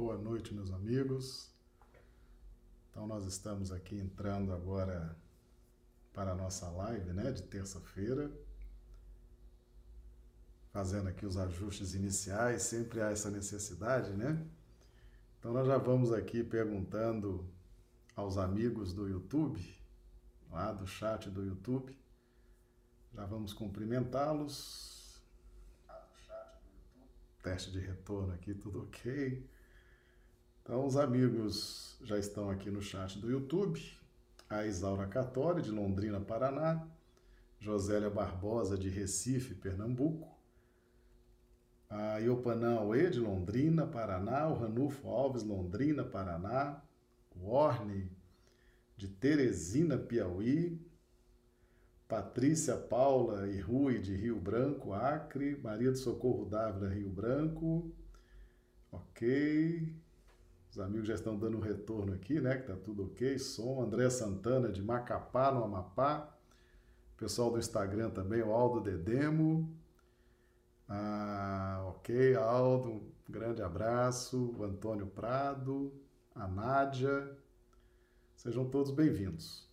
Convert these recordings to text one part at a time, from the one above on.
Boa noite, meus amigos. Então, nós estamos aqui entrando agora para a nossa live, né, de terça-feira. Fazendo aqui os ajustes iniciais, sempre há essa necessidade, né? Então, nós já vamos aqui perguntando aos amigos do YouTube, lá do chat do YouTube. Já vamos cumprimentá-los. Teste de retorno aqui, tudo ok. Então, os amigos já estão aqui no chat do YouTube. A Isaura Catori, de Londrina, Paraná. Josélia Barbosa, de Recife, Pernambuco. A Iopanã Aue, de Londrina, Paraná. O Ranulfo Alves, Londrina, Paraná. O Orne, de Teresina, Piauí. Patrícia Paula e Rui, de Rio Branco, Acre. Maria do Socorro Dávila, Rio Branco. Ok. Os amigos já estão dando um retorno aqui, né? Que tá tudo ok. Som. André Santana de Macapá, no Amapá. Pessoal do Instagram também, o Aldo Dedemo. Ah, ok, Aldo, um grande abraço. O Antônio Prado, a Nádia. Sejam todos bem-vindos.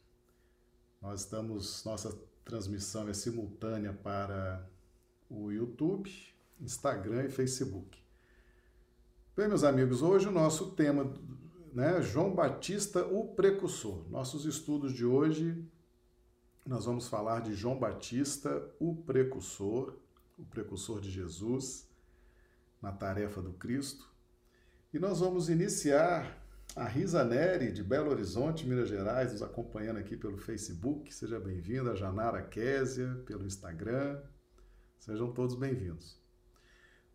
Nós estamos, nossa transmissão é simultânea para o YouTube, Instagram e Facebook. Bem, meus amigos, hoje o nosso tema, né, João Batista, o precursor. Nossos estudos de hoje, nós vamos falar de João Batista, o precursor, o precursor de Jesus na tarefa do Cristo. E nós vamos iniciar a Risa Neri, de Belo Horizonte, Minas Gerais, nos acompanhando aqui pelo Facebook. Seja bem-vinda. Janara Késia, pelo Instagram. Sejam todos bem-vindos.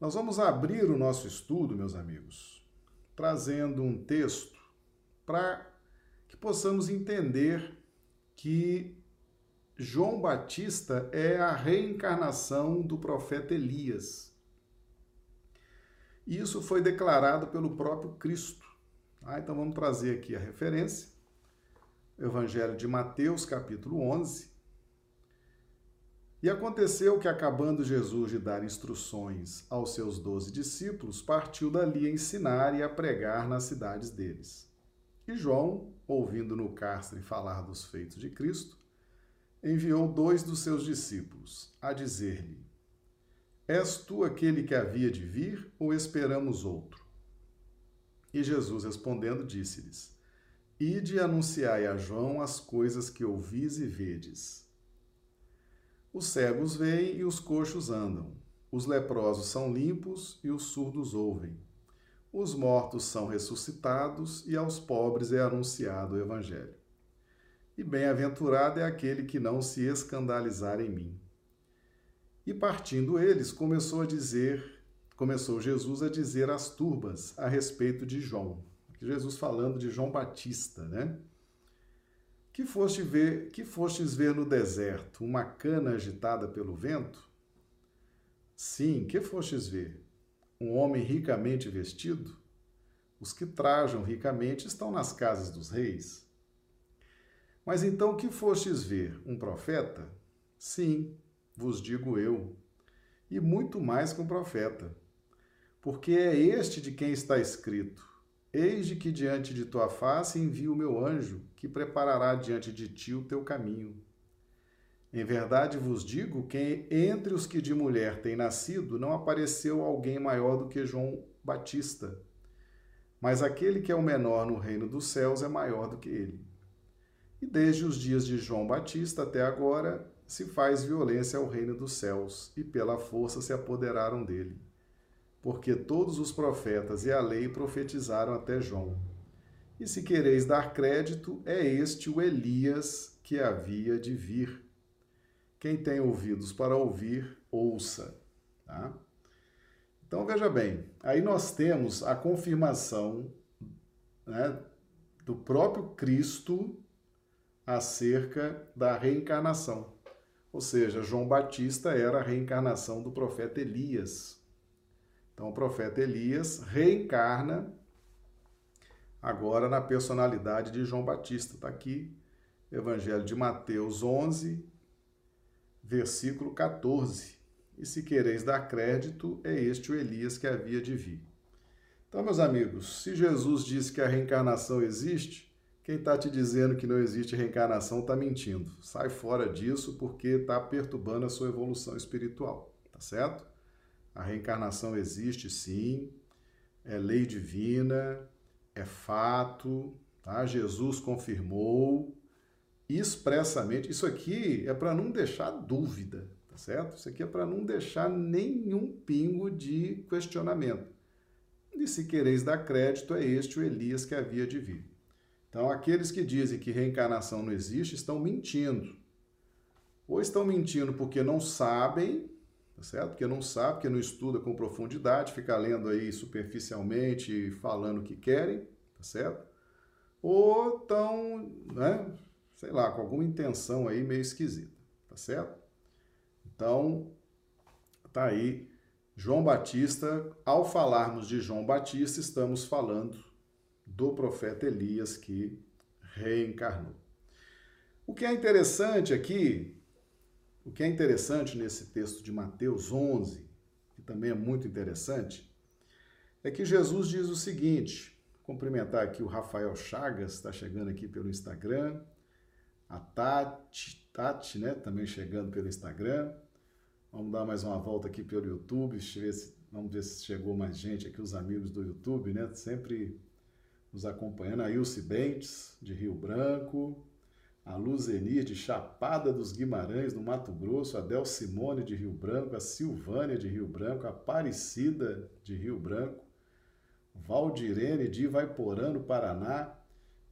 Nós vamos abrir o nosso estudo, meus amigos, trazendo um texto para que possamos entender que João Batista é a reencarnação do profeta Elias. Isso foi declarado pelo próprio Cristo. Ah, então vamos trazer aqui a referência. Evangelho de Mateus, capítulo 11, e aconteceu que, acabando Jesus de dar instruções aos seus doze discípulos, partiu dali a ensinar e a pregar nas cidades deles. E João, ouvindo no cárcere falar dos feitos de Cristo, enviou dois dos seus discípulos a dizer-lhe: És tu aquele que havia de vir, ou esperamos outro? E Jesus respondendo, disse-lhes: Ide e anunciai a João as coisas que ouvis e vedes os cegos veem e os coxos andam. Os leprosos são limpos e os surdos ouvem. Os mortos são ressuscitados e aos pobres é anunciado o Evangelho. E bem-aventurado é aquele que não se escandalizar em mim. E partindo eles, começou a dizer, começou Jesus a dizer às turbas a respeito de João. Jesus falando de João Batista, né? Que foste ver, que fostes ver no deserto uma cana agitada pelo vento? Sim, que fostes ver? Um homem ricamente vestido? Os que trajam ricamente estão nas casas dos reis. Mas então que fostes ver? Um profeta? Sim, vos digo eu, e muito mais que um profeta. Porque é este de quem está escrito: Eis que diante de tua face envio o meu anjo, que preparará diante de ti o teu caminho. Em verdade vos digo que entre os que de mulher têm nascido não apareceu alguém maior do que João Batista. Mas aquele que é o menor no reino dos céus é maior do que ele. E desde os dias de João Batista até agora se faz violência ao reino dos céus, e pela força se apoderaram dele porque todos os profetas e a lei profetizaram até João. E se quereis dar crédito, é este o Elias que havia de vir. Quem tem ouvidos para ouvir, ouça. Tá? Então veja bem, aí nós temos a confirmação né, do próprio Cristo acerca da reencarnação. Ou seja, João Batista era a reencarnação do profeta Elias. Então, o profeta Elias reencarna agora na personalidade de João Batista. Está aqui, Evangelho de Mateus 11, versículo 14. E se quereis dar crédito, é este o Elias que havia de vir. Então, meus amigos, se Jesus disse que a reencarnação existe, quem está te dizendo que não existe reencarnação está mentindo. Sai fora disso porque está perturbando a sua evolução espiritual, tá certo? A reencarnação existe sim, é lei divina, é fato, tá? Jesus confirmou expressamente. Isso aqui é para não deixar dúvida, tá certo? Isso aqui é para não deixar nenhum pingo de questionamento. E se quereis dar crédito, é este o Elias que havia de vir. Então, aqueles que dizem que reencarnação não existe estão mentindo. Ou estão mentindo porque não sabem, tá certo? Porque não sabe, porque não estuda com profundidade, fica lendo aí superficialmente, falando o que querem, tá certo? Ou estão, né, sei lá, com alguma intenção aí meio esquisita, tá certo? Então, tá aí João Batista, ao falarmos de João Batista, estamos falando do profeta Elias que reencarnou. O que é interessante aqui o que é interessante nesse texto de Mateus 11, que também é muito interessante, é que Jesus diz o seguinte: cumprimentar aqui o Rafael Chagas, está chegando aqui pelo Instagram, a Tati, Tati, né, também chegando pelo Instagram. Vamos dar mais uma volta aqui pelo YouTube, ver se, vamos ver se chegou mais gente aqui, os amigos do YouTube, né, sempre nos acompanhando. A Ilse Bentes, de Rio Branco, a Luzeni de Chapada dos Guimarães, no Mato Grosso, a Del Simone de Rio Branco, a Silvânia de Rio Branco, a Aparecida de Rio Branco, Valdirene de Ivaiporã, no Paraná,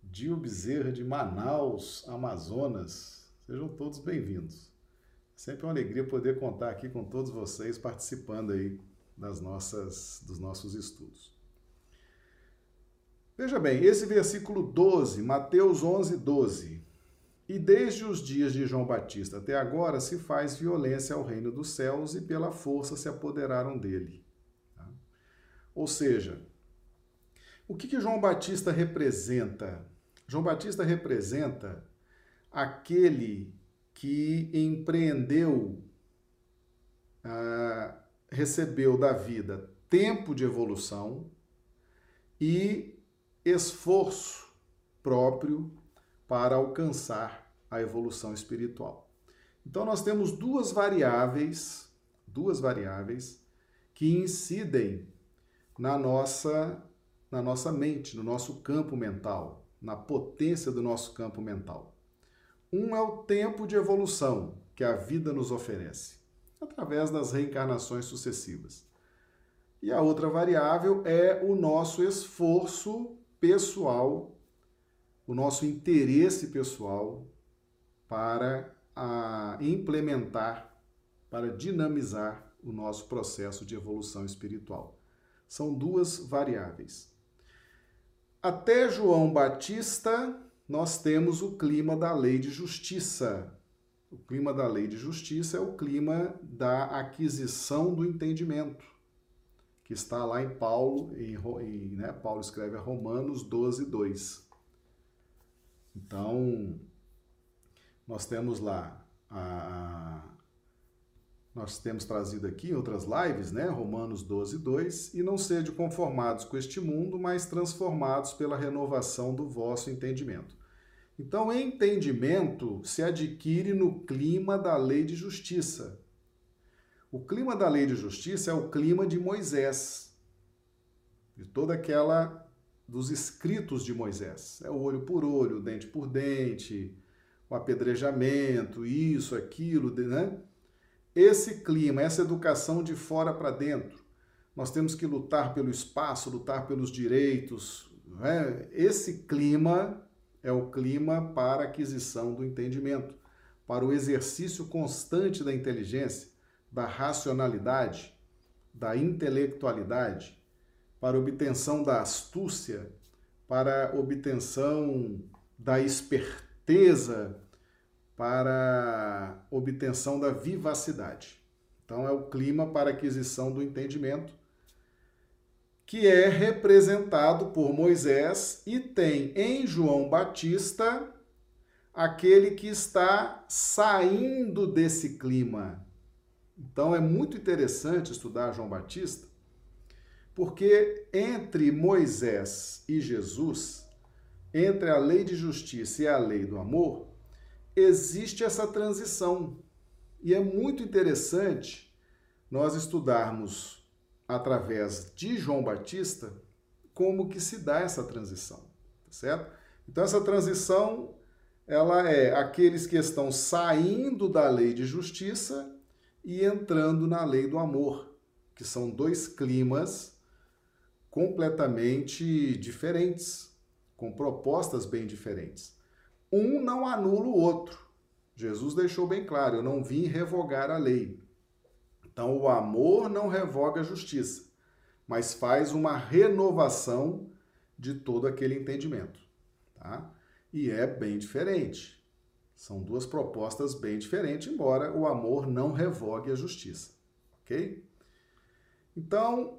Dio Bezerra de Manaus, Amazonas. Sejam todos bem-vindos. Sempre uma alegria poder contar aqui com todos vocês participando aí das nossas, dos nossos estudos. Veja bem, esse versículo 12, Mateus 11, 12, e desde os dias de João Batista até agora se faz violência ao reino dos céus e pela força se apoderaram dele. Tá? Ou seja, o que, que João Batista representa? João Batista representa aquele que empreendeu, ah, recebeu da vida tempo de evolução e esforço próprio para alcançar a evolução espiritual. Então nós temos duas variáveis, duas variáveis que incidem na nossa na nossa mente, no nosso campo mental, na potência do nosso campo mental. Um é o tempo de evolução que a vida nos oferece, através das reencarnações sucessivas. E a outra variável é o nosso esforço pessoal o nosso interesse pessoal para implementar, para dinamizar o nosso processo de evolução espiritual. São duas variáveis. Até João Batista, nós temos o clima da lei de justiça. O clima da lei de justiça é o clima da aquisição do entendimento, que está lá em Paulo, em, em né, Paulo escreve a Romanos 12, 2. Então, nós temos lá a, nós temos trazido aqui em outras lives, né? Romanos 12, 2, e não sede conformados com este mundo, mas transformados pela renovação do vosso entendimento. Então, entendimento se adquire no clima da lei de justiça. O clima da lei de justiça é o clima de Moisés, de toda aquela dos escritos de Moisés. É o olho por olho, dente por dente, o apedrejamento, isso, aquilo, né? Esse clima, essa educação de fora para dentro. Nós temos que lutar pelo espaço, lutar pelos direitos. Né? Esse clima é o clima para aquisição do entendimento, para o exercício constante da inteligência, da racionalidade, da intelectualidade, para obtenção da astúcia, para obtenção da esperteza, para obtenção da vivacidade. Então, é o clima para aquisição do entendimento, que é representado por Moisés e tem em João Batista aquele que está saindo desse clima. Então, é muito interessante estudar João Batista, Porque entre Moisés e Jesus, entre a lei de justiça e a lei do amor, existe essa transição. E é muito interessante nós estudarmos através de João Batista como que se dá essa transição, tá certo? Então essa transição ela é aqueles que estão saindo da lei de justiça e entrando na lei do amor, que são dois climas completamente diferentes, com propostas bem diferentes. Um não anula o outro. Jesus deixou bem claro: eu não vim revogar a lei. Então, o amor não revoga a justiça, mas faz uma renovação de todo aquele entendimento. Tá? E é bem diferente. São duas propostas bem diferentes, embora o amor não revogue a justiça. Ok? Então,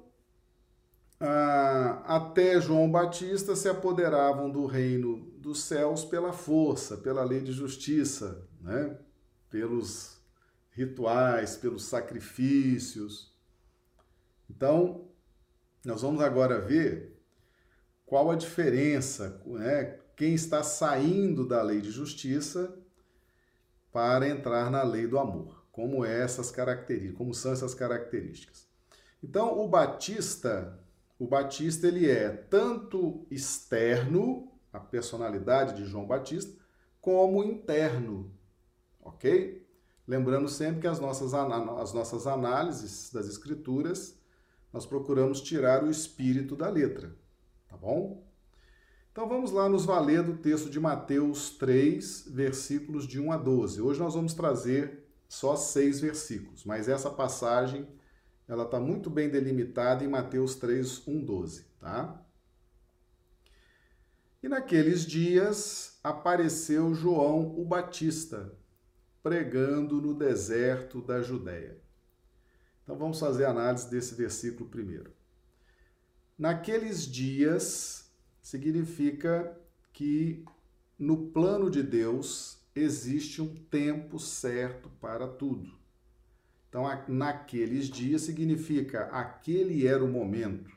ah, até João Batista se apoderavam do reino dos céus pela força, pela lei de justiça, né? pelos rituais, pelos sacrifícios. Então, nós vamos agora ver qual a diferença, né? quem está saindo da lei de justiça para entrar na lei do amor. Como é essas características, como são essas características. Então, o batista, o batista ele é tanto externo, a personalidade de João Batista, como interno, ok? Lembrando sempre que as nossas, as nossas análises das escrituras, nós procuramos tirar o espírito da letra, tá bom? Então vamos lá nos valer do texto de Mateus 3, versículos de 1 a 12. Hoje nós vamos trazer só seis versículos, mas essa passagem ela está muito bem delimitada em Mateus 3, 1, 12, tá? E naqueles dias apareceu João o Batista, pregando no deserto da Judéia. Então vamos fazer a análise desse versículo primeiro. Naqueles dias significa que no plano de Deus existe um tempo certo para tudo. Então, naqueles dias significa aquele era o momento.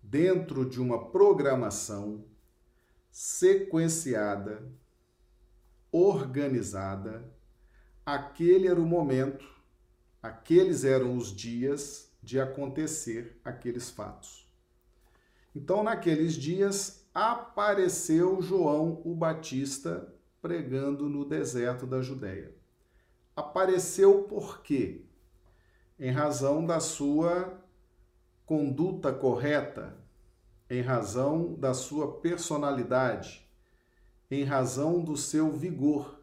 Dentro de uma programação sequenciada, organizada, aquele era o momento, aqueles eram os dias de acontecer aqueles fatos. Então, naqueles dias, apareceu João o Batista pregando no deserto da Judéia. Apareceu por quê? Em razão da sua conduta correta, em razão da sua personalidade, em razão do seu vigor.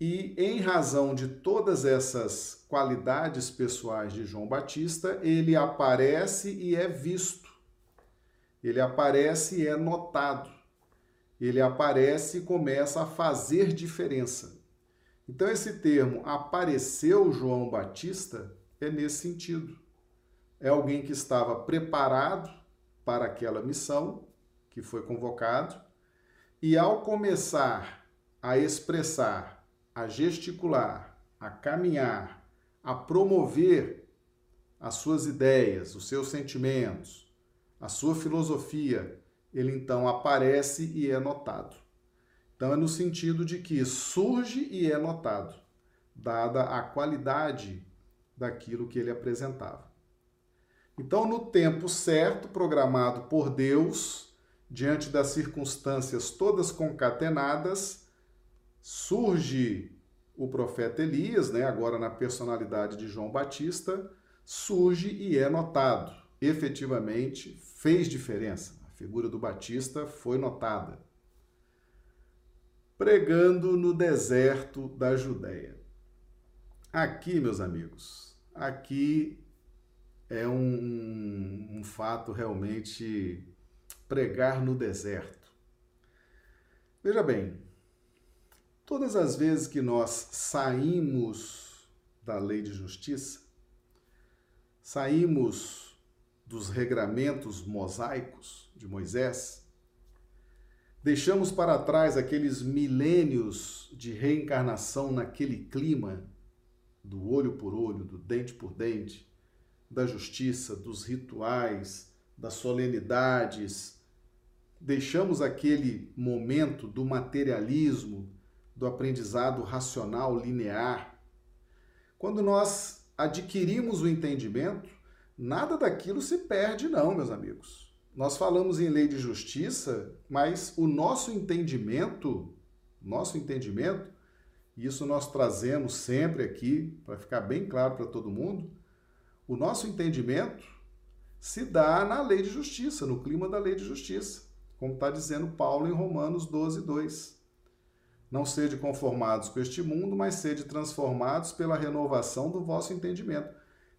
E em razão de todas essas qualidades pessoais de João Batista, ele aparece e é visto ele aparece e é notado. Ele aparece e começa a fazer diferença. Então, esse termo apareceu João Batista é nesse sentido. É alguém que estava preparado para aquela missão, que foi convocado, e ao começar a expressar, a gesticular, a caminhar, a promover as suas ideias, os seus sentimentos, a sua filosofia, ele então aparece e é notado. Então é no sentido de que surge e é notado, dada a qualidade daquilo que ele apresentava. Então, no tempo certo, programado por Deus, diante das circunstâncias todas concatenadas, surge o profeta Elias, né, agora na personalidade de João Batista, surge e é notado efetivamente fez diferença. A figura do Batista foi notada. Pregando no deserto da Judéia. Aqui, meus amigos, aqui é um, um fato realmente pregar no deserto. Veja bem, todas as vezes que nós saímos da lei de justiça, saímos dos regramentos mosaicos de Moisés, deixamos para trás aqueles milênios de reencarnação naquele clima do olho por olho, do dente por dente, da justiça, dos rituais, das solenidades, deixamos aquele momento do materialismo, do aprendizado racional linear. Quando nós adquirimos o entendimento, nada daquilo se perde, não, meus amigos. Nós falamos em lei de justiça, mas o nosso entendimento, nosso entendimento, e isso nós trazemos sempre aqui, para ficar bem claro para todo mundo, o nosso entendimento se dá na lei de justiça, no clima da lei de justiça, como está dizendo Paulo em Romanos 12, 2. Não sede conformados com este mundo, mas sede transformados pela renovação do vosso entendimento.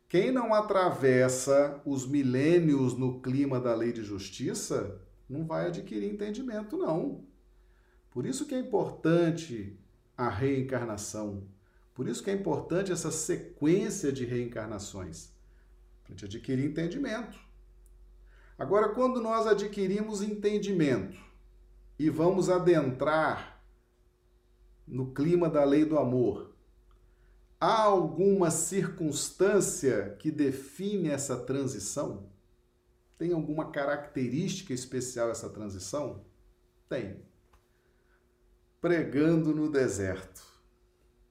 Quem não atravessa os milênios no clima da lei de justiça, não vai adquirir entendimento, não. Por isso que é importante a reencarnação. Por isso que é importante essa sequência de reencarnações, para a gente adquirir entendimento. Agora, quando nós adquirimos entendimento e vamos adentrar no clima da lei do amor, há alguma circunstância que define essa transição? Tem alguma característica especial essa transição? Tem pregando no deserto.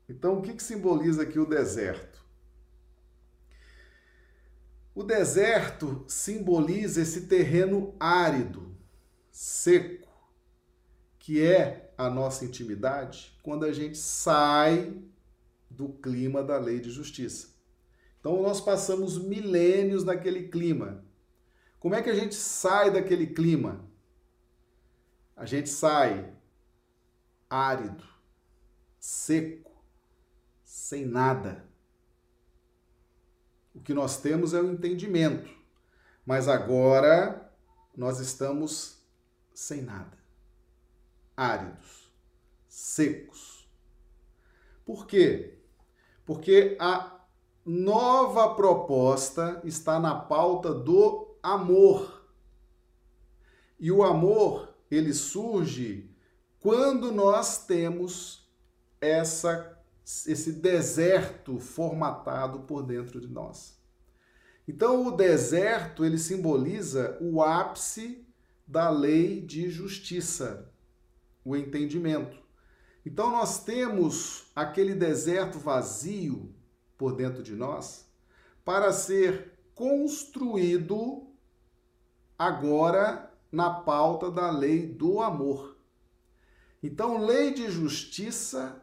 Então, o que, que simboliza aqui o deserto? O deserto simboliza esse terreno árido, seco, que é a nossa intimidade quando a gente sai do clima da lei de justiça. Então, nós passamos milênios naquele clima. Como é que a gente sai daquele clima? A gente sai árido, seco, sem nada. O que nós temos é o entendimento, mas agora nós estamos sem nada, áridos, secos. Por quê? Porque a nova proposta está na pauta do amor. E o amor, ele surge quando nós temos essa, esse deserto formatado por dentro de nós. Então, o deserto ele simboliza o ápice da lei de justiça, o entendimento. Então, nós temos aquele deserto vazio por dentro de nós para ser construído agora na pauta da lei do amor. Então, lei de justiça,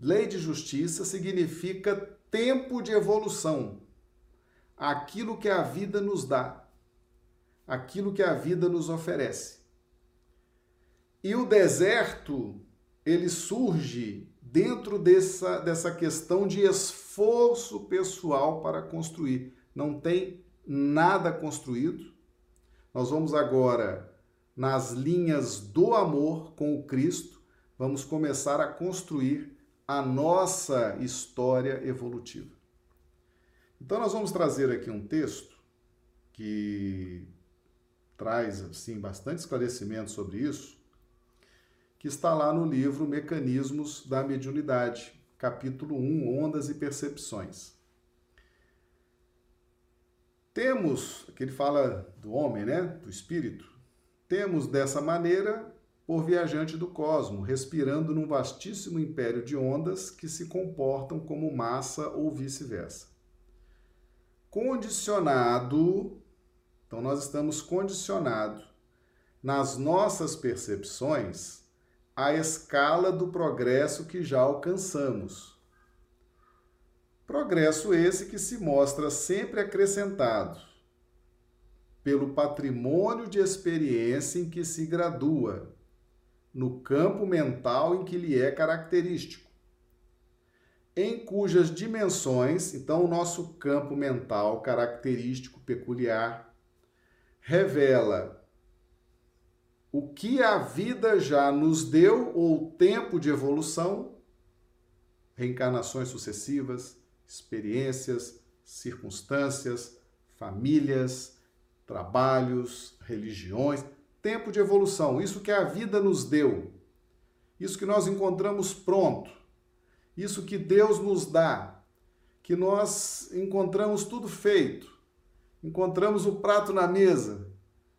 lei de justiça significa tempo de evolução. Aquilo que a vida nos dá, aquilo que a vida nos oferece. E o deserto, ele surge dentro dessa, dessa questão de esforço pessoal para construir. Não tem nada construído. Nós vamos agora nas linhas do amor com o Cristo, vamos começar a construir a nossa história evolutiva. Então nós vamos trazer aqui um texto que traz assim bastante esclarecimento sobre isso, que está lá no livro Mecanismos da Mediunidade, capítulo 1, Ondas e Percepções. Temos, que ele fala do homem, né, do espírito, temos dessa maneira por viajante do cosmo, respirando num vastíssimo império de ondas que se comportam como massa ou vice-versa. Condicionado, então nós estamos condicionados nas nossas percepções à escala do progresso que já alcançamos. Progresso esse que se mostra sempre acrescentado pelo patrimônio de experiência em que se gradua, no campo mental em que lhe é característico, em cujas dimensões, então, o nosso campo mental característico peculiar revela o que a vida já nos deu ou tempo de evolução, reencarnações sucessivas, experiências, circunstâncias, famílias, trabalhos, religiões, tempo de evolução, isso que a vida nos deu, isso que nós encontramos pronto, isso que Deus nos dá, que nós encontramos tudo feito, encontramos o prato na mesa,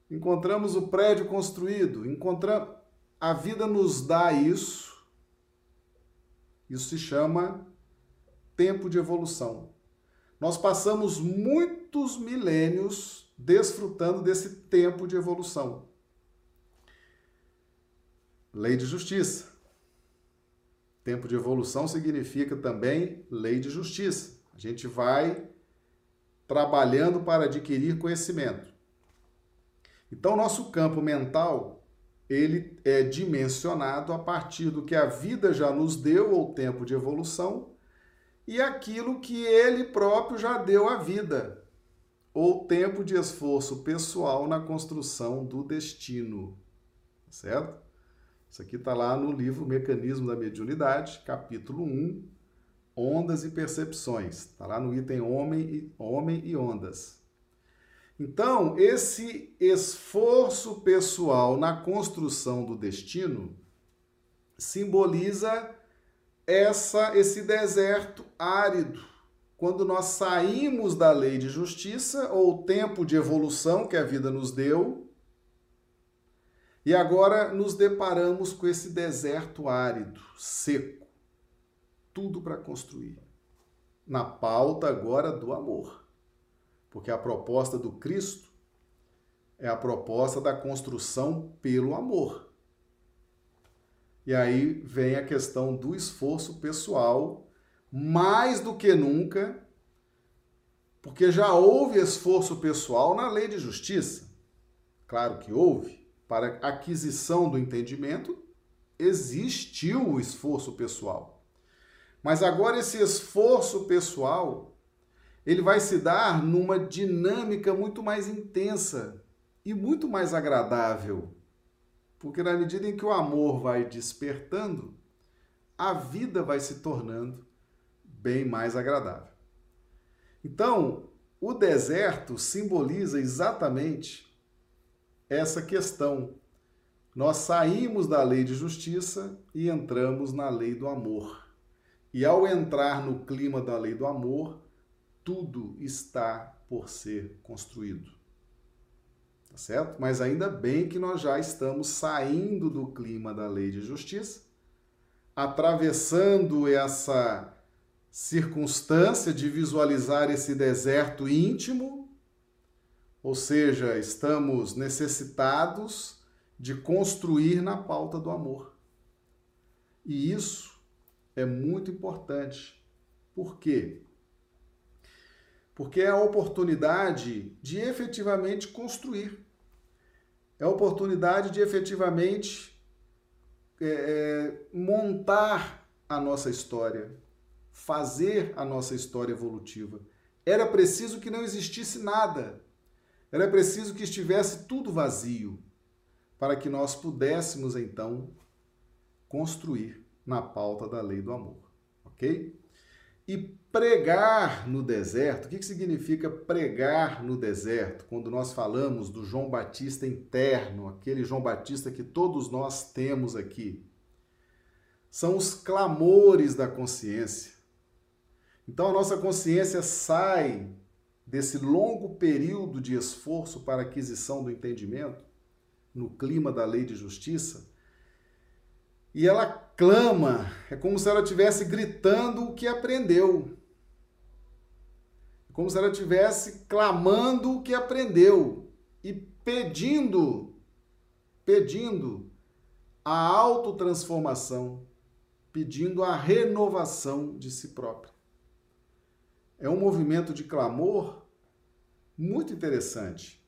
encontramos o prédio construído, encontramos a vida nos dá isso. Isso se chama tempo de evolução. Nós passamos muitos milênios desfrutando desse tempo de evolução. Lei de justiça. Tempo de evolução significa também lei de justiça. A gente vai trabalhando para adquirir conhecimento. Então, nosso campo mental ele é dimensionado a partir do que a vida já nos deu ou tempo de evolução e aquilo que ele próprio já deu à vida ou tempo de esforço pessoal na construção do destino, certo? Isso aqui está lá no livro Mecanismo da Mediunidade, capítulo 1, Ondas e Percepções. Está lá no item Homem e, Homem e Ondas. Então, esse esforço pessoal na construção do destino simboliza essa esse deserto árido. Quando nós saímos da lei de justiça ou tempo de evolução que a vida nos deu, e agora nos deparamos com esse deserto árido, seco. Tudo para construir. Na pauta agora do amor. Porque a proposta do Cristo é a proposta da construção pelo amor. E aí vem a questão do esforço pessoal, mais do que nunca, porque já houve esforço pessoal na lei de justiça. Claro que houve. Para aquisição do entendimento, existiu o esforço pessoal. Mas agora esse esforço pessoal ele vai se dar numa dinâmica muito mais intensa e muito mais agradável. Porque na medida em que o amor vai despertando, a vida vai se tornando bem mais agradável. Então, o deserto simboliza exatamente essa questão. Nós saímos da lei de justiça e entramos na lei do amor. E ao entrar no clima da lei do amor, tudo está por ser construído. Tá certo? Mas ainda bem que nós já estamos saindo do clima da lei de justiça, atravessando essa circunstância de visualizar esse deserto íntimo, ou seja, estamos necessitados de construir na pauta do amor. E isso é muito importante. Por quê? Porque é a oportunidade de efetivamente construir. É a oportunidade de efetivamente é, é, montar a nossa história, fazer a nossa história evolutiva. Era preciso que não existisse nada. Era preciso que estivesse tudo vazio para que nós pudéssemos então construir na pauta da lei do amor, ok? E pregar no deserto, o que significa pregar no deserto? Quando nós falamos do João Batista interno, aquele João Batista que todos nós temos aqui, são os clamores da consciência. Então a nossa consciência sai desse longo período de esforço para aquisição do entendimento, no clima da lei de justiça, e ela clama, é como se ela estivesse gritando o que aprendeu. É como se ela estivesse clamando o que aprendeu e pedindo, pedindo a autotransformação, pedindo a renovação de si própria. É um movimento de clamor muito interessante.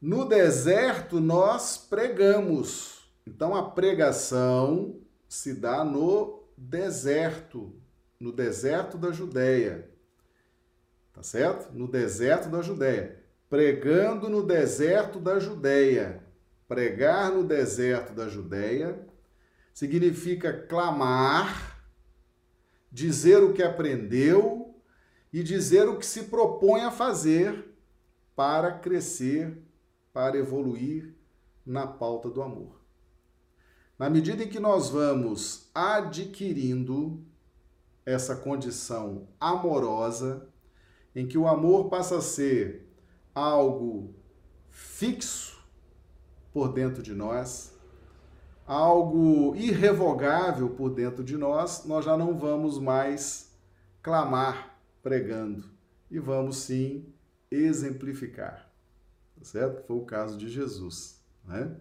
No deserto, nós pregamos então a pregação se dá no deserto, no deserto da Judéia. Tá certo? No deserto da Judéia. Pregando no deserto da Judéia. Pregar no deserto da Judéia significa clamar, dizer o que aprendeu e dizer o que se propõe a fazer para crescer, para evoluir na pauta do amor. Na medida em que nós vamos adquirindo essa condição amorosa, em que o amor passa a ser algo fixo por dentro de nós, algo irrevogável por dentro de nós, nós já não vamos mais clamar pregando e vamos sim exemplificar, tá certo? Foi o caso de Jesus, né?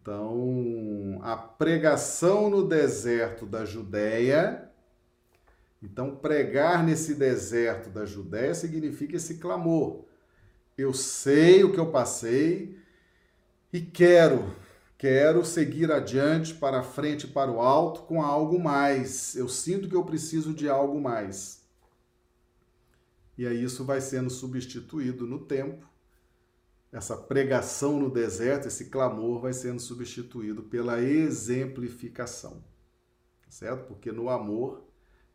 Então, a pregação no deserto da Judéia, então pregar nesse deserto da Judéia significa esse clamor. Eu sei o que eu passei e quero, quero seguir adiante, para frente, para o alto, com algo mais. Eu sinto que eu preciso de algo mais. E aí isso vai sendo substituído no tempo. Essa pregação no deserto, esse clamor vai sendo substituído pela exemplificação. Certo? Porque no amor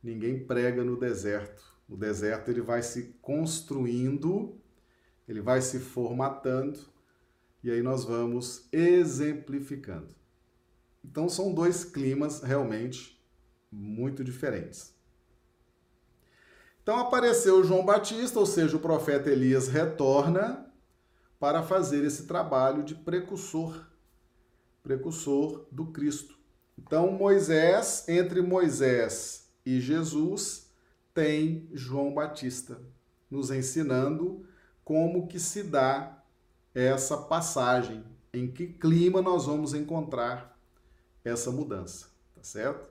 ninguém prega no deserto. No deserto ele vai se construindo, ele vai se formatando e aí nós vamos exemplificando. Então são dois climas realmente muito diferentes. Então apareceu João Batista, ou seja, o profeta Elias retorna para fazer esse trabalho de precursor, precursor do Cristo. Então Moisés, entre Moisés e Jesus, tem João Batista, nos ensinando como que se dá essa passagem, em que clima nós vamos encontrar essa mudança, tá certo?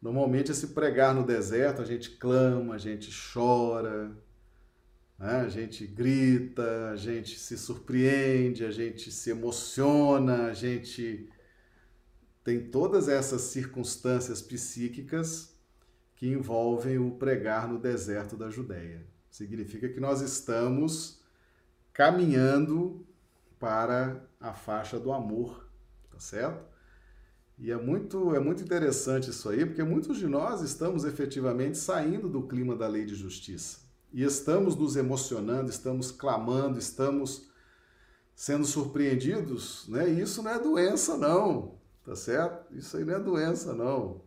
Normalmente, esse pregar no deserto, a gente clama, a gente chora, né? a gente grita, a gente se surpreende, a gente se emociona, a gente tem todas essas circunstâncias psíquicas que envolvem o pregar no deserto da Judéia. Significa que nós estamos caminhando para a faixa do amor, tá certo? E é muito, é muito interessante isso aí, porque muitos de nós estamos efetivamente saindo do clima da lei de justiça. E estamos nos emocionando, estamos clamando, estamos sendo surpreendidos, né? Isso não é doença, não, tá certo? Isso aí não é doença, não.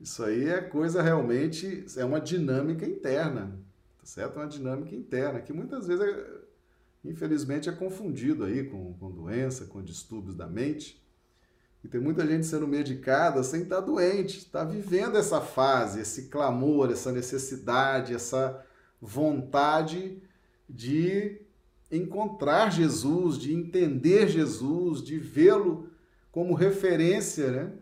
Isso aí é coisa realmente, é uma dinâmica interna, tá certo? É uma dinâmica interna, que muitas vezes, é, infelizmente, é confundido aí com, com doença, com distúrbios da mente. E tem muita gente sendo medicada sem estar doente, está vivendo essa fase, esse clamor, essa necessidade, essa vontade de encontrar Jesus, de entender Jesus, de vê-lo como referência, né?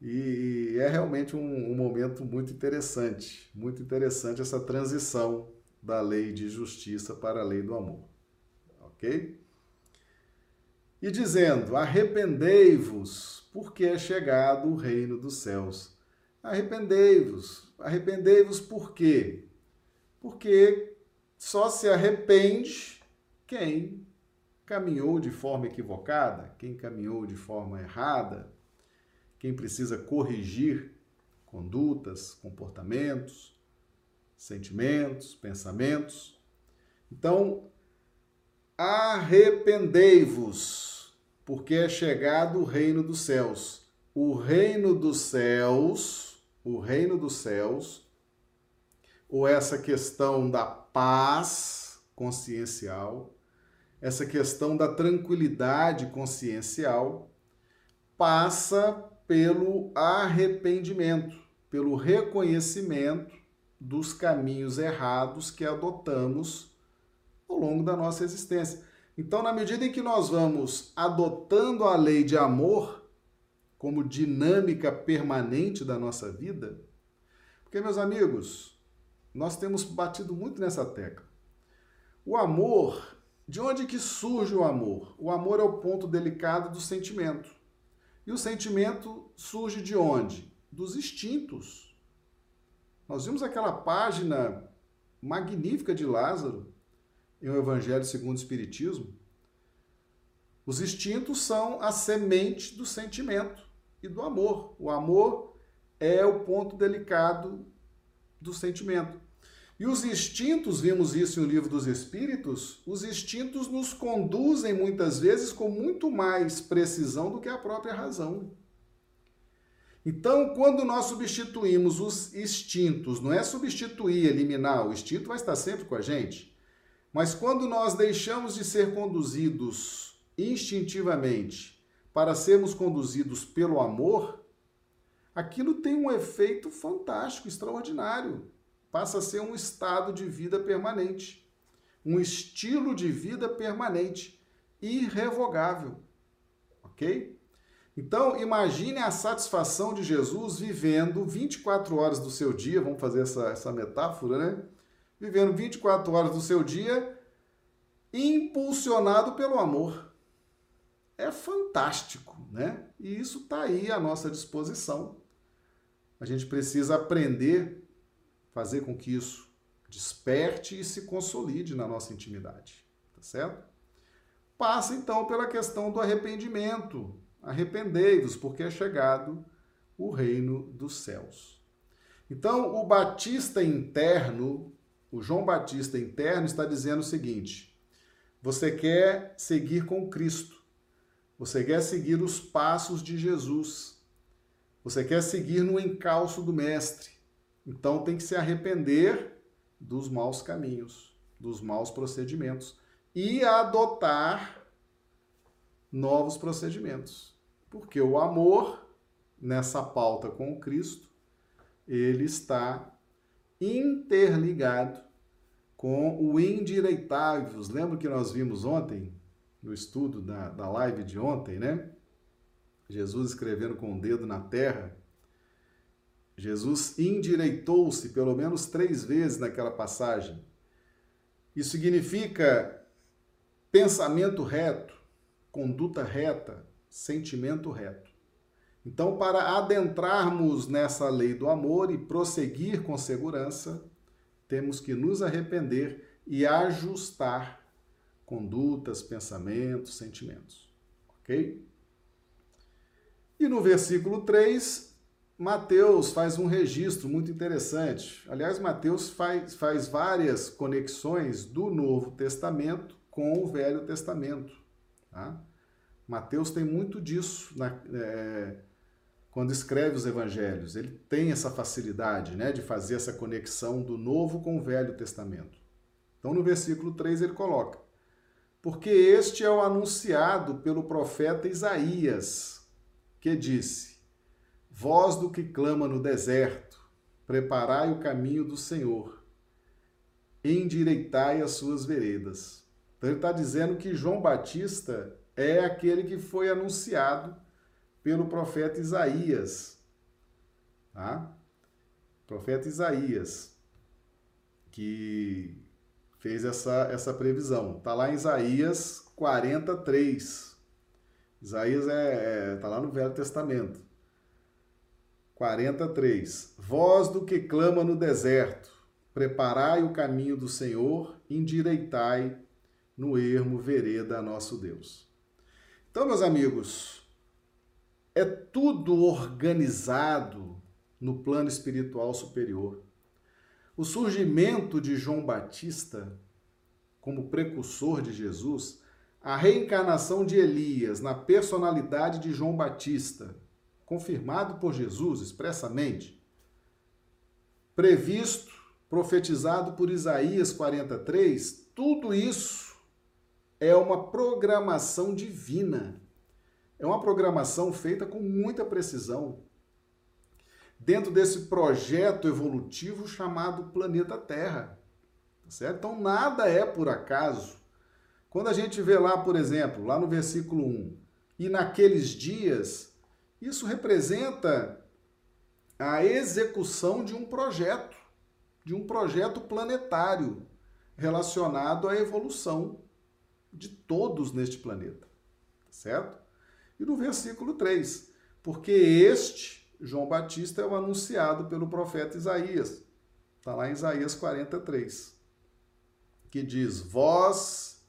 E é realmente um, um, momento muito interessante, muito interessante essa transição da lei de justiça para a lei do amor. Ok? e dizendo: Arrependei-vos, porque é chegado o reino dos céus. Arrependei-vos. Arrependei-vos por quê? Porque só se arrepende quem caminhou de forma equivocada, quem caminhou de forma errada, quem precisa corrigir condutas, comportamentos, sentimentos, pensamentos. Então, Arrependei-vos, porque é chegado o reino dos céus. O reino dos céus, o reino dos céus, ou essa questão da paz consciencial, essa questão da tranquilidade consciencial, passa pelo arrependimento, pelo reconhecimento dos caminhos errados que adotamos ao longo da nossa existência. Então, na medida em que nós vamos adotando a lei de amor como dinâmica permanente da nossa vida, porque, meus amigos, nós temos batido muito nessa tecla. O amor, de onde que surge o amor? O amor é o ponto delicado do sentimento. E o sentimento surge de onde? Dos instintos. Nós vimos aquela página magnífica de Lázaro, em o Evangelho segundo o Espiritismo, os instintos são a semente do sentimento e do amor. O amor é o ponto delicado do sentimento. E os instintos, vimos isso no livro dos Espíritos, os instintos nos conduzem muitas vezes com muito mais precisão do que a própria razão. Então, quando nós substituímos os instintos, não é substituir, eliminar, o instinto vai estar sempre com a gente, mas quando nós deixamos de ser conduzidos instintivamente para sermos conduzidos pelo amor, aquilo tem um efeito fantástico, extraordinário. Passa a ser um estado de vida permanente, um estilo de vida permanente, irrevogável. Ok? Então, imagine a satisfação de Jesus vivendo 24 horas do seu dia, vamos fazer essa, essa metáfora, né? Vivendo 24 horas do seu dia impulsionado pelo amor. É fantástico, né? E isso está aí à nossa disposição. A gente precisa aprender, fazer com que isso desperte e se consolide na nossa intimidade, tá certo? Passa então pela questão do arrependimento, Arrependei-vos, porque é chegado o reino dos céus. Então, o Batista interno, o João Batista interno, está dizendo o seguinte: você quer seguir com Cristo, você quer seguir os passos de Jesus, você quer seguir no encalço do Mestre, então tem que se arrepender dos maus caminhos, dos maus procedimentos e adotar novos procedimentos. Porque o amor, nessa pauta com Cristo, ele está interligado com o endireitáveis. Lembra que nós vimos ontem, no estudo da, da live de ontem, né? Jesus escrevendo com o dedo na terra. Jesus endireitou-se pelo menos três vezes naquela passagem. Isso significa pensamento reto, conduta reta, sentimento reto. Então, para adentrarmos nessa lei do amor e prosseguir com segurança, temos que nos arrepender e ajustar condutas, pensamentos, sentimentos. Ok? E no versículo 3, Mateus faz um registro muito interessante. Aliás, Mateus faz, faz várias conexões do Novo Testamento com o Velho Testamento. Tá? Mateus tem muito disso na, é, quando escreve os evangelhos. Ele tem essa facilidade né, de fazer essa conexão do Novo com o Velho Testamento. Então, no versículo 3, ele coloca: Porque este é o anunciado pelo profeta Isaías, que disse: Voz do que clama no deserto, preparai o caminho do Senhor, endireitai as suas veredas. Então, ele está dizendo que João Batista é aquele que foi anunciado pelo profeta Isaías. Tá? Profeta Isaías, que fez essa, essa previsão. Está lá em Isaías 43. Isaías é, é tá lá no Velho Testamento. 43. Voz do que clama no deserto, preparai o caminho do Senhor, endireitai no ermo vereda a nosso Deus. Então, meus amigos, é tudo organizado no plano espiritual superior. O surgimento de João Batista como precursor de Jesus, a reencarnação de Elias na personalidade de João Batista, confirmado por Jesus expressamente, previsto, profetizado por Isaías 43, tudo isso é uma programação divina. É uma programação feita com muita precisão. Dentro desse projeto evolutivo chamado planeta Terra. Tá certo? Então nada é por acaso. Quando a gente vê lá, por exemplo, lá no versículo 1, e naqueles dias, isso representa a execução de um projeto, de um projeto planetário relacionado à evolução de todos neste planeta. Certo? E no versículo 3, porque este, João Batista, é o anunciado pelo profeta Isaías. Está lá em Isaías 43, que diz: Voz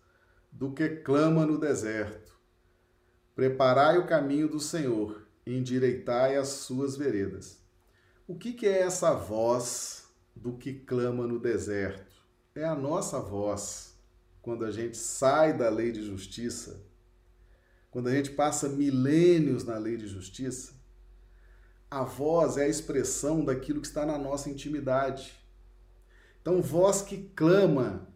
do que clama no deserto, preparai o caminho do Senhor, endireitai as suas veredas. O que, que é essa voz do que clama no deserto? É a nossa voz quando a gente sai da lei de justiça, quando a gente passa milênios na lei de justiça, A voz é a expressão daquilo que está na nossa intimidade. Então, voz que clama.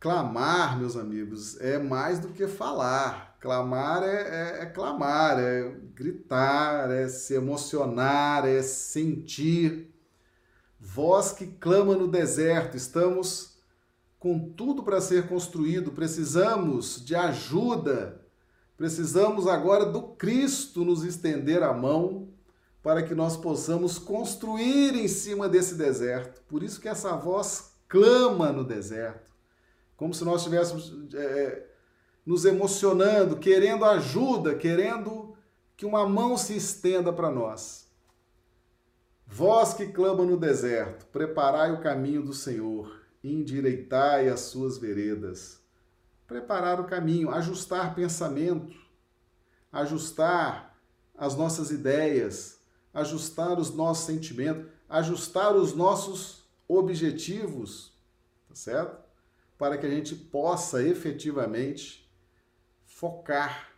Clamar, meus amigos, é mais do que falar. Clamar é, é, é clamar, é gritar, é se emocionar, é sentir. Voz que clama no deserto. Estamos com tudo para ser construído, precisamos de ajuda Precisamos agora do Cristo nos estender a mão para que nós possamos construir em cima desse deserto. Por isso que essa voz clama no deserto, como se nós estivéssemos é, nos emocionando, querendo ajuda, querendo que uma mão se estenda para nós. Vós que clama no deserto, preparai o caminho do Senhor, endireitai as suas veredas preparar o caminho, ajustar pensamento, ajustar as nossas ideias, ajustar os nossos sentimentos, ajustar os nossos objetivos, tá certo? Para que a gente possa efetivamente focar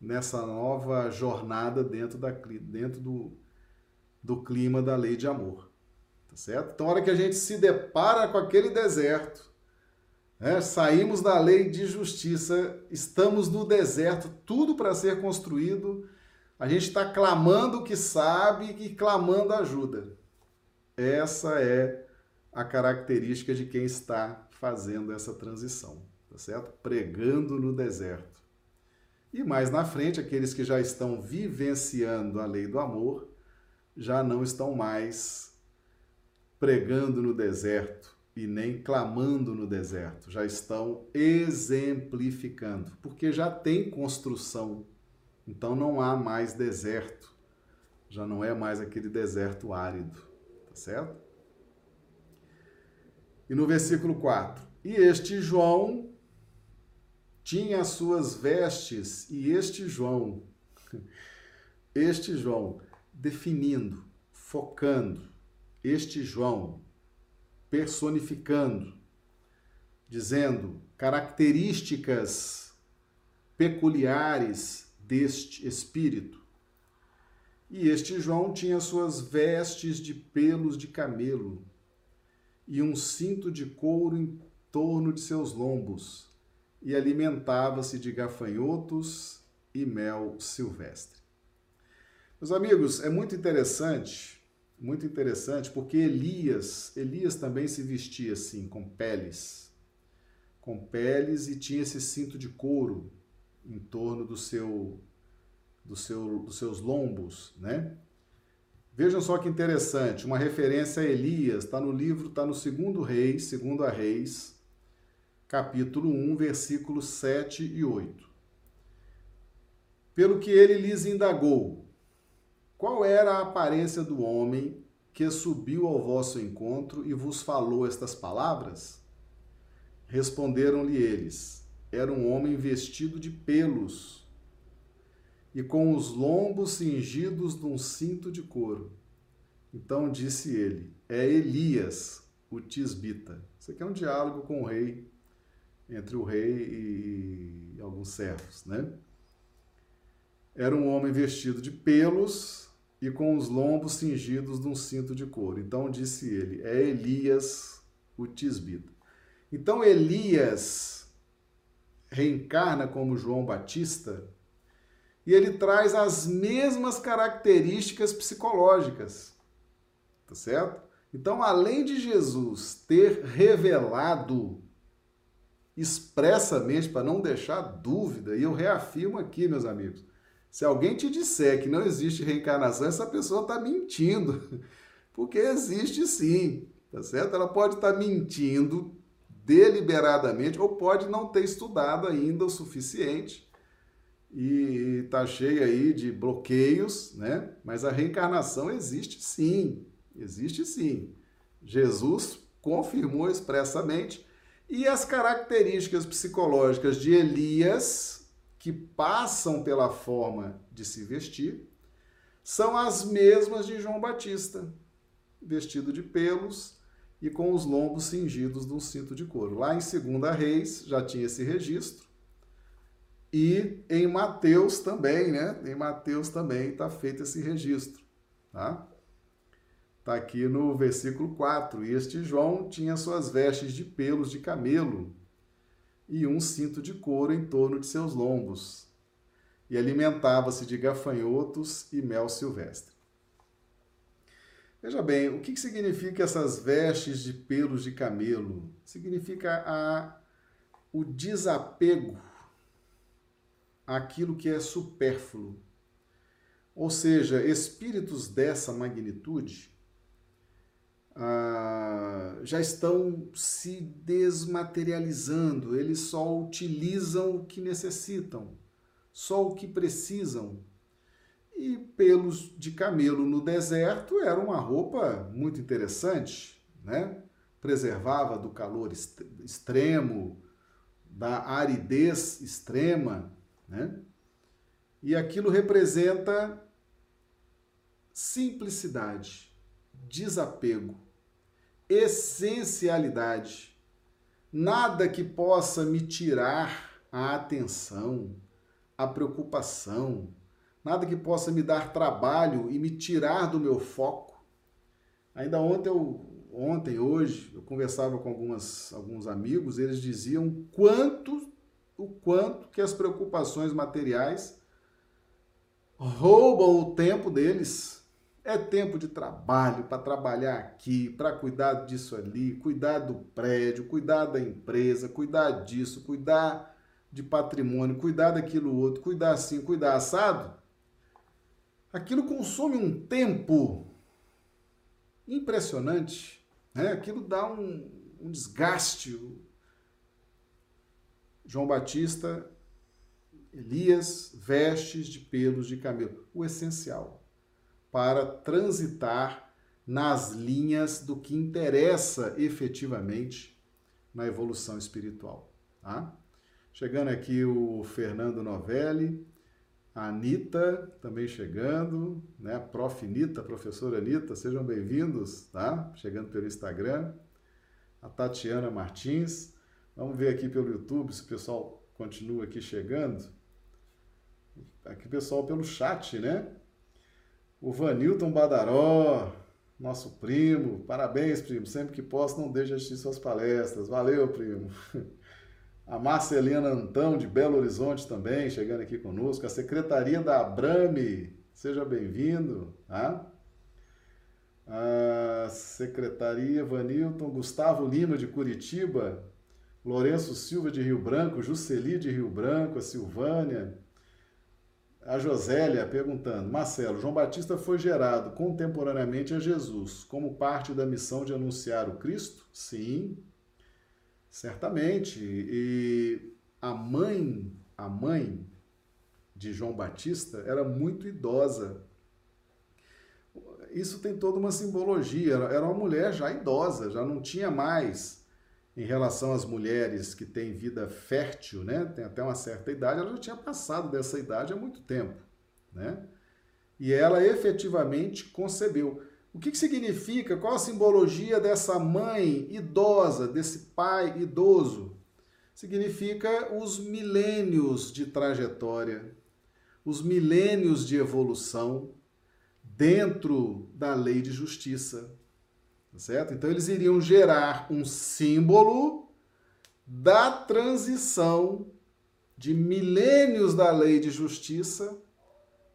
nessa nova jornada dentro, da, dentro do, do clima da lei de amor. Tá certo? Então, a hora que a gente se depara com aquele deserto, é, saímos da lei de justiça, estamos no deserto, tudo para ser construído. A gente está clamando o que sabe e clamando ajuda. Essa é a característica de quem está fazendo essa transição, tá certo? Pregando no deserto. E mais na frente, aqueles que já estão vivenciando a lei do amor já não estão mais pregando no deserto, e nem clamando no deserto, já estão exemplificando, porque já tem construção, então não há mais deserto, já não é mais aquele deserto árido, tá certo? E no versículo 4: E este João tinha as suas vestes, e este João, este João, definindo, focando, este João, personificando, dizendo características peculiares deste espírito. E este João tinha suas vestes de pelos de camelo e um cinto de couro em torno de seus lombos, e alimentava-se de gafanhotos e mel silvestre. Meus amigos, é muito interessante muito interessante, porque Elias, Elias também se vestia assim, com peles, com peles e tinha esse cinto de couro em torno do seu, do seu, dos seus lombos, né? Vejam só que interessante, uma referência a Elias, está no livro, está no segundo Reis, segundo a Reis, capítulo 1, versículos 7 e 8. Pelo que ele lhes indagou, qual era a aparência do homem que subiu ao vosso encontro e vos falou estas palavras? Responderam-lhe eles: Era um homem vestido de pelos e com os lombos cingidos de um cinto de couro. Então disse ele: É Elias, o tisbita. Isso aqui é um diálogo com o rei, entre o rei e alguns servos, né? Era um homem vestido de pelos e com os lombos cingidos de um cinto de couro. Então disse ele: É Elias o tisbita. Então Elias reencarna como João Batista e ele traz as mesmas características psicológicas. Tá certo? Então, além de Jesus ter revelado expressamente, para não deixar dúvida, e eu reafirmo aqui, meus amigos, se alguém te disser que não existe reencarnação, essa pessoa está mentindo. Porque existe sim, tá certo? Ela pode estar tá mentindo deliberadamente ou pode não ter estudado ainda o suficiente e está cheia aí de bloqueios, né? Mas a reencarnação existe sim, existe sim. Jesus confirmou expressamente e as características psicológicas de Elias que passam pela forma de se vestir são as mesmas de João Batista, vestido de pelos e com os lombos cingidos de um cinto de couro. Lá em 2 Reis já tinha esse registro. E em Mateus também, né? Em Mateus também está feito esse registro, tá? Está aqui no versículo 4. E este João tinha suas vestes de pelos de camelo e um cinto de couro em torno de seus lombos, e alimentava-se de gafanhotos e mel silvestre. Veja bem, o que significa essas vestes de pelos de camelo? Significa a, o desapego àquilo que é supérfluo. Ou seja, espíritos dessa magnitude ah, já estão se desmaterializando, eles só utilizam o que necessitam, só o que precisam e pelos de camelo no deserto era uma roupa muito interessante, né? Preservava do calor extremo, da aridez extrema, né? E aquilo representa simplicidade, desapego, essencialidade. Nada que possa me tirar a atenção, a preocupação, nada que possa me dar trabalho e me tirar do meu foco. Ainda ontem, eu, ontem hoje, eu conversava com algumas, alguns amigos, eles diziam quanto, o quanto que as preocupações materiais roubam o tempo deles. É tempo de trabalho para trabalhar aqui, para cuidar disso ali, cuidar do prédio, cuidar da empresa, cuidar disso, cuidar de patrimônio, cuidar daquilo outro, cuidar assim, cuidar assado aquilo consome um tempo impressionante, né? aquilo dá um, um desgaste. João Batista, Elias, vestes de pelos de camelo, o essencial para transitar nas linhas do que interessa efetivamente na evolução espiritual. Tá? Chegando aqui o Fernando Novelli, a Anitta também chegando, né? Prof. Anitta, professora Anitta, sejam bem-vindos, tá? Chegando pelo Instagram. A Tatiana Martins. Vamos ver aqui pelo YouTube se o pessoal continua aqui chegando. Aqui pessoal pelo chat, né? O Vanilton Badaró, nosso primo. Parabéns, primo. Sempre que posso, não deixe de assistir suas palestras. Valeu, primo. A Marcelina Antão, de Belo Horizonte, também, chegando aqui conosco. A Secretaria da Abrame, seja bem-vindo. Tá? A Secretaria Vanilton, Gustavo Lima, de Curitiba. Lourenço Silva, de Rio Branco. Juceli, de Rio Branco. A Silvânia. A Josélia perguntando: Marcelo, João Batista foi gerado contemporaneamente a Jesus como parte da missão de anunciar o Cristo? Sim. Certamente. E a mãe, a mãe de João Batista era muito idosa. Isso tem toda uma simbologia. Era uma mulher já idosa, já não tinha mais em relação às mulheres que têm vida fértil, né? Tem até uma certa idade, ela já tinha passado dessa idade há muito tempo, né? E ela efetivamente concebeu. O que, que significa? Qual a simbologia dessa mãe idosa, desse pai idoso? Significa os milênios de trajetória, os milênios de evolução dentro da lei de justiça. Tá certo? Então eles iriam gerar um símbolo da transição de milênios da lei de justiça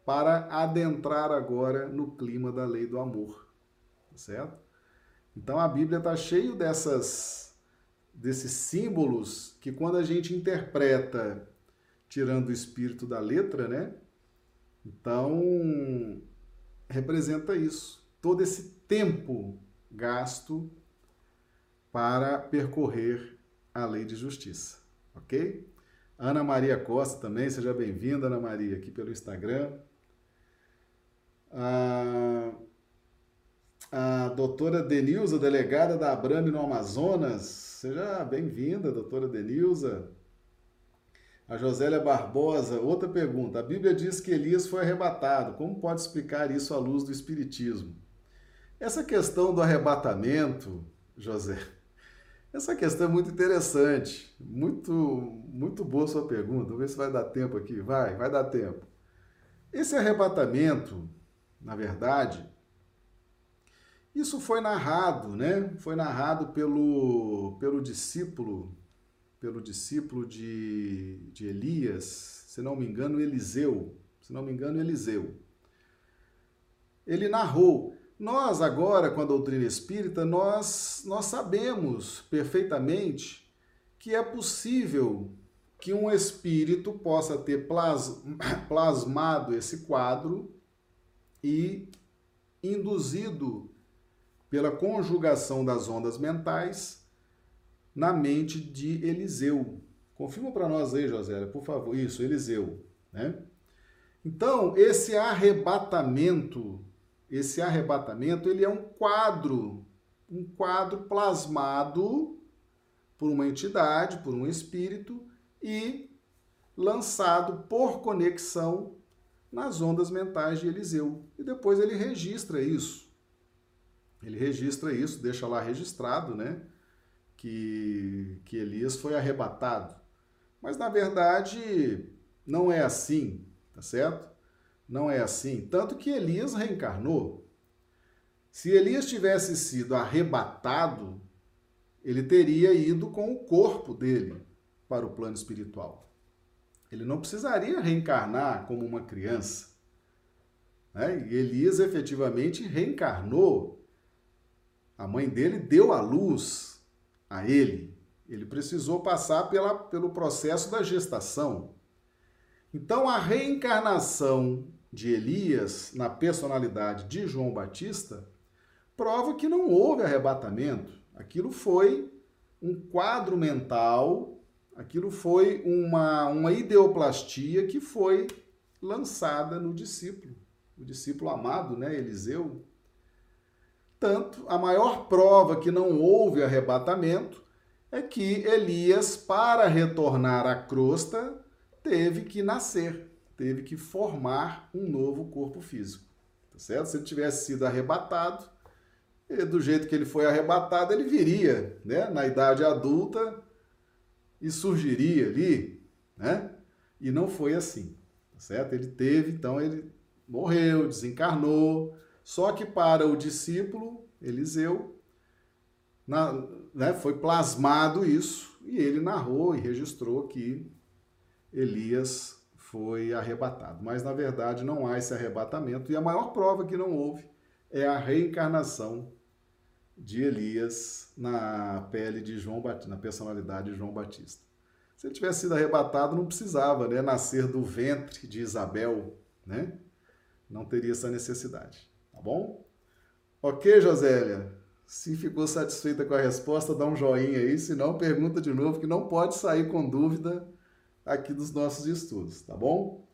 para adentrar agora no clima da lei do amor certo? Então a Bíblia está cheio dessas desses símbolos que quando a gente interpreta tirando o espírito da letra, né? Então representa isso, todo esse tempo gasto para percorrer a lei de justiça, ok? Ana Maria Costa também, seja bem-vinda, Ana Maria, aqui pelo Instagram. Ah, a doutora Denilza, delegada da Abrame no Amazonas. Seja bem-vinda, doutora Denilza. A Josélia Barbosa, outra pergunta. A Bíblia diz que Elias foi arrebatado. Como pode explicar isso à luz do Espiritismo? Essa questão do arrebatamento, José, Essa questão é muito interessante, muito, muito boa sua pergunta. Vamos ver se vai dar tempo aqui. Vai, vai dar tempo. Esse arrebatamento, na verdade, isso foi narrado, né? Foi narrado pelo, pelo discípulo, pelo discípulo de, de Elias, se não me engano, Eliseu. Se não me engano, Eliseu. Ele narrou. Nós agora, com a doutrina espírita, nós, nós sabemos perfeitamente que é possível que um espírito possa ter plas, plasmado esse quadro e induzido pela conjugação das ondas mentais na mente de Eliseu. Confirma para nós aí, José, por favor. Isso, Eliseu, né? Então, esse arrebatamento, esse arrebatamento, ele é um quadro, um quadro plasmado por uma entidade, por um espírito e lançado por conexão nas ondas mentais de Eliseu. E depois ele registra isso. Ele registra isso, deixa lá registrado, né? Que, que Elias foi arrebatado. Mas na verdade não é assim, tá certo? Não é assim. Tanto que Elias reencarnou. Se Elias tivesse sido arrebatado, ele teria ido com o corpo dele para o plano espiritual. Ele não precisaria reencarnar como uma criança. Né? E Elias efetivamente reencarnou a mãe dele deu a luz a ele. Ele precisou passar pela, pelo processo da gestação. Então, a reencarnação de Elias na personalidade de João Batista prova que não houve arrebatamento. Aquilo foi um quadro mental, aquilo foi uma, uma ideoplastia que foi lançada no discípulo, o discípulo amado, né, Eliseu, tanto, a maior prova que não houve arrebatamento é que Elias, para retornar à crosta, teve que nascer, teve que formar um novo corpo físico. Tá certo? Se ele tivesse sido arrebatado, do jeito que ele foi arrebatado, ele viria né, na idade adulta e surgiria ali, né? E não foi assim, tá certo? Ele teve, então ele morreu, desencarnou, só que para o discípulo, Eliseu, na, né, foi plasmado isso e ele narrou e registrou que Elias foi arrebatado. Mas na verdade não há esse arrebatamento e a maior prova que não houve é a reencarnação de Elias na pele de João Batista, na personalidade de João Batista. Se ele tivesse sido arrebatado, não precisava né, nascer do ventre de Isabel, né? Não teria essa necessidade. Tá bom? Ok, Josélia? Se ficou satisfeita com a resposta, dá um joinha aí. Se não, pergunta de novo, que não pode sair com dúvida aqui dos nossos estudos, tá bom?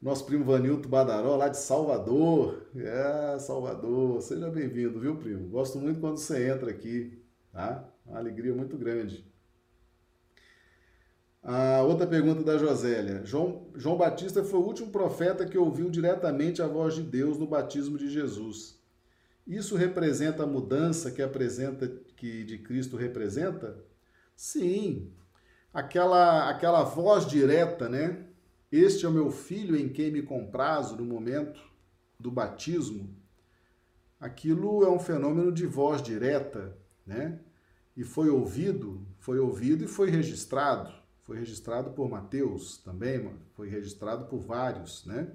Nosso primo Vanilto Badaró, lá de Salvador. É, Salvador. Seja bem-vindo, viu, primo? Gosto muito quando você entra aqui, tá? Uma alegria muito grande. A outra pergunta da Josélia. João, João Batista foi o último profeta que ouviu diretamente a voz de Deus no batismo de Jesus. Isso representa a mudança que apresenta que de Cristo representa? Sim. Aquela aquela voz direta, né? Este é o meu filho em quem me comprazo no momento do batismo. Aquilo é um fenômeno de voz direta, né? E foi ouvido, foi ouvido e foi registrado foi registrado por Mateus também, foi registrado por vários, né?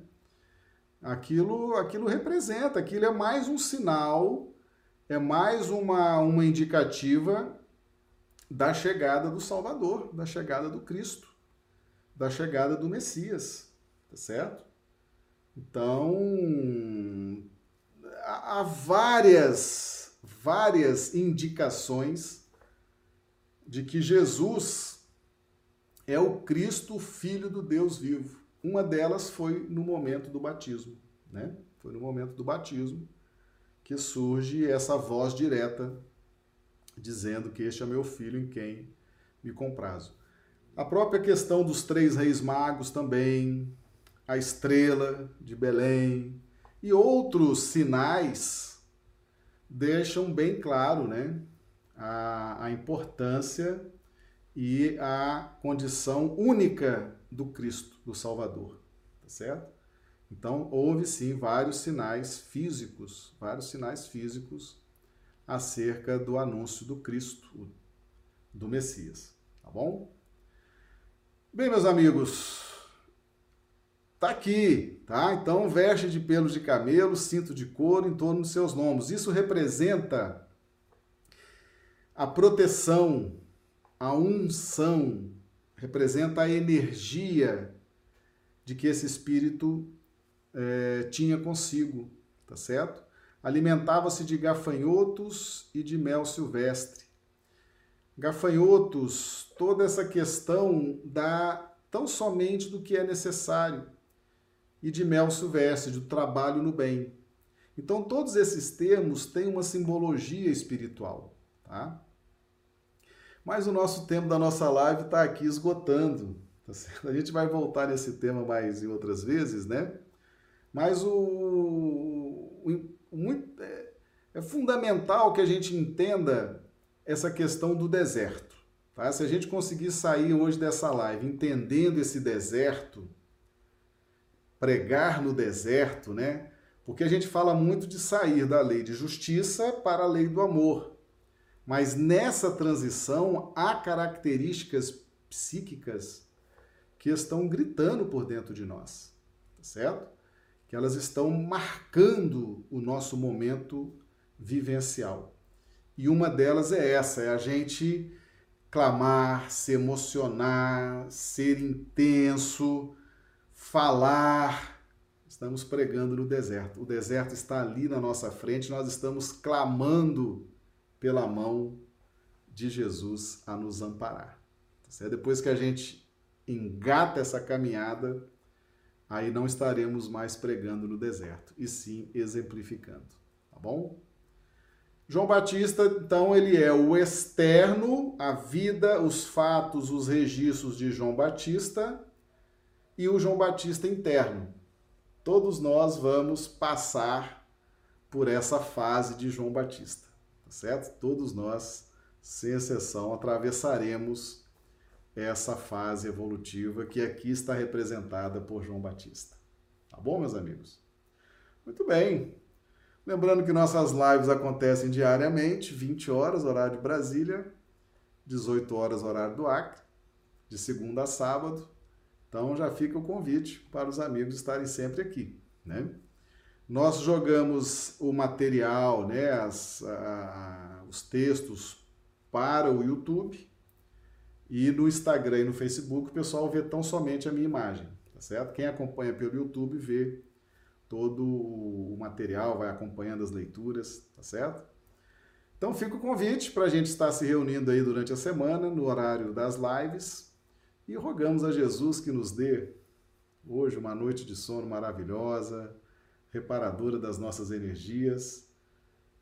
Aquilo, aquilo representa, aquilo é mais um sinal, é mais uma, uma indicativa da chegada do Salvador, da chegada do Cristo, da chegada do Messias, tá certo? Então, há várias, várias indicações de que Jesus é o Cristo, Filho do Deus vivo. Uma delas foi no momento do batismo, né? Foi no momento do batismo que surge essa voz direta dizendo que este é meu filho em quem me comprazo. A própria questão dos três reis magos também, a estrela de Belém e outros sinais deixam bem claro, né, a, a importância e a condição única do Cristo, do Salvador, tá certo? Então, houve sim vários sinais físicos, vários sinais físicos acerca do anúncio do Cristo, do Messias, tá bom? Bem, meus amigos, tá aqui, tá? Então, veste de pelos de camelo, cinto de couro em torno dos seus lombos. Isso representa a proteção, a unção, representa a energia de que esse espírito é, tinha consigo, tá certo? Alimentava-se de gafanhotos e de mel silvestre. Gafanhotos, toda essa questão dá tão somente do que é necessário, e de mel silvestre, do trabalho no bem. Então, todos esses termos têm uma simbologia espiritual, tá? Mas o nosso tempo da nossa live está aqui esgotando, tá certo? A gente vai voltar nesse tema mais em outras vezes, né? Mas o, o, o é, é, fundamental que a gente entenda essa questão do deserto. Tá? Se a gente conseguir sair hoje dessa live entendendo esse deserto, pregar no deserto, né? Porque a gente fala muito de sair da lei de justiça para a lei do amor. Mas nessa transição há características psíquicas que estão gritando por dentro de nós, tá certo? Que elas estão marcando o nosso momento vivencial. E uma delas é essa, é a gente clamar, se emocionar, ser intenso, falar. Estamos pregando no deserto. O deserto está ali na nossa frente, nós estamos clamando pela mão de Jesus a nos amparar. Tá Depois que a gente engata essa caminhada, aí não estaremos mais pregando no deserto, e sim exemplificando, tá bom? João Batista, então, ele é o externo, a vida, os fatos, os registros de João Batista e o João Batista interno. Todos nós vamos passar por essa fase de João Batista, tá certo? Todos nós, sem exceção, atravessaremos essa fase evolutiva que aqui está representada por João Batista. Tá bom, meus amigos? Muito bem. Lembrando que nossas lives acontecem diariamente, 20 horas, horário de Brasília, 18 horas, horário do Acre, de segunda a sábado. Então já fica o convite para os amigos estarem sempre aqui, né? Nós jogamos o material, né, as, a, os textos para o YouTube, e no Instagram e no Facebook o pessoal vê tão somente a minha imagem, tá certo? Quem acompanha pelo YouTube vê todo o material, vai acompanhando as leituras, tá certo? Então fica o convite para a gente estar se reunindo aí durante a semana, no horário das lives, e rogamos a Jesus que nos dê hoje uma noite de sono maravilhosa, reparadora das nossas energias,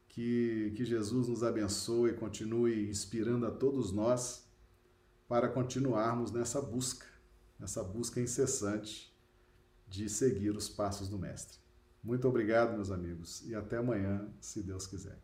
que, que Jesus nos abençoe e continue inspirando a todos nós para continuarmos nessa busca, nessa busca incessante de seguir os passos do Mestre. Muito obrigado, meus amigos, e até amanhã, se Deus quiser.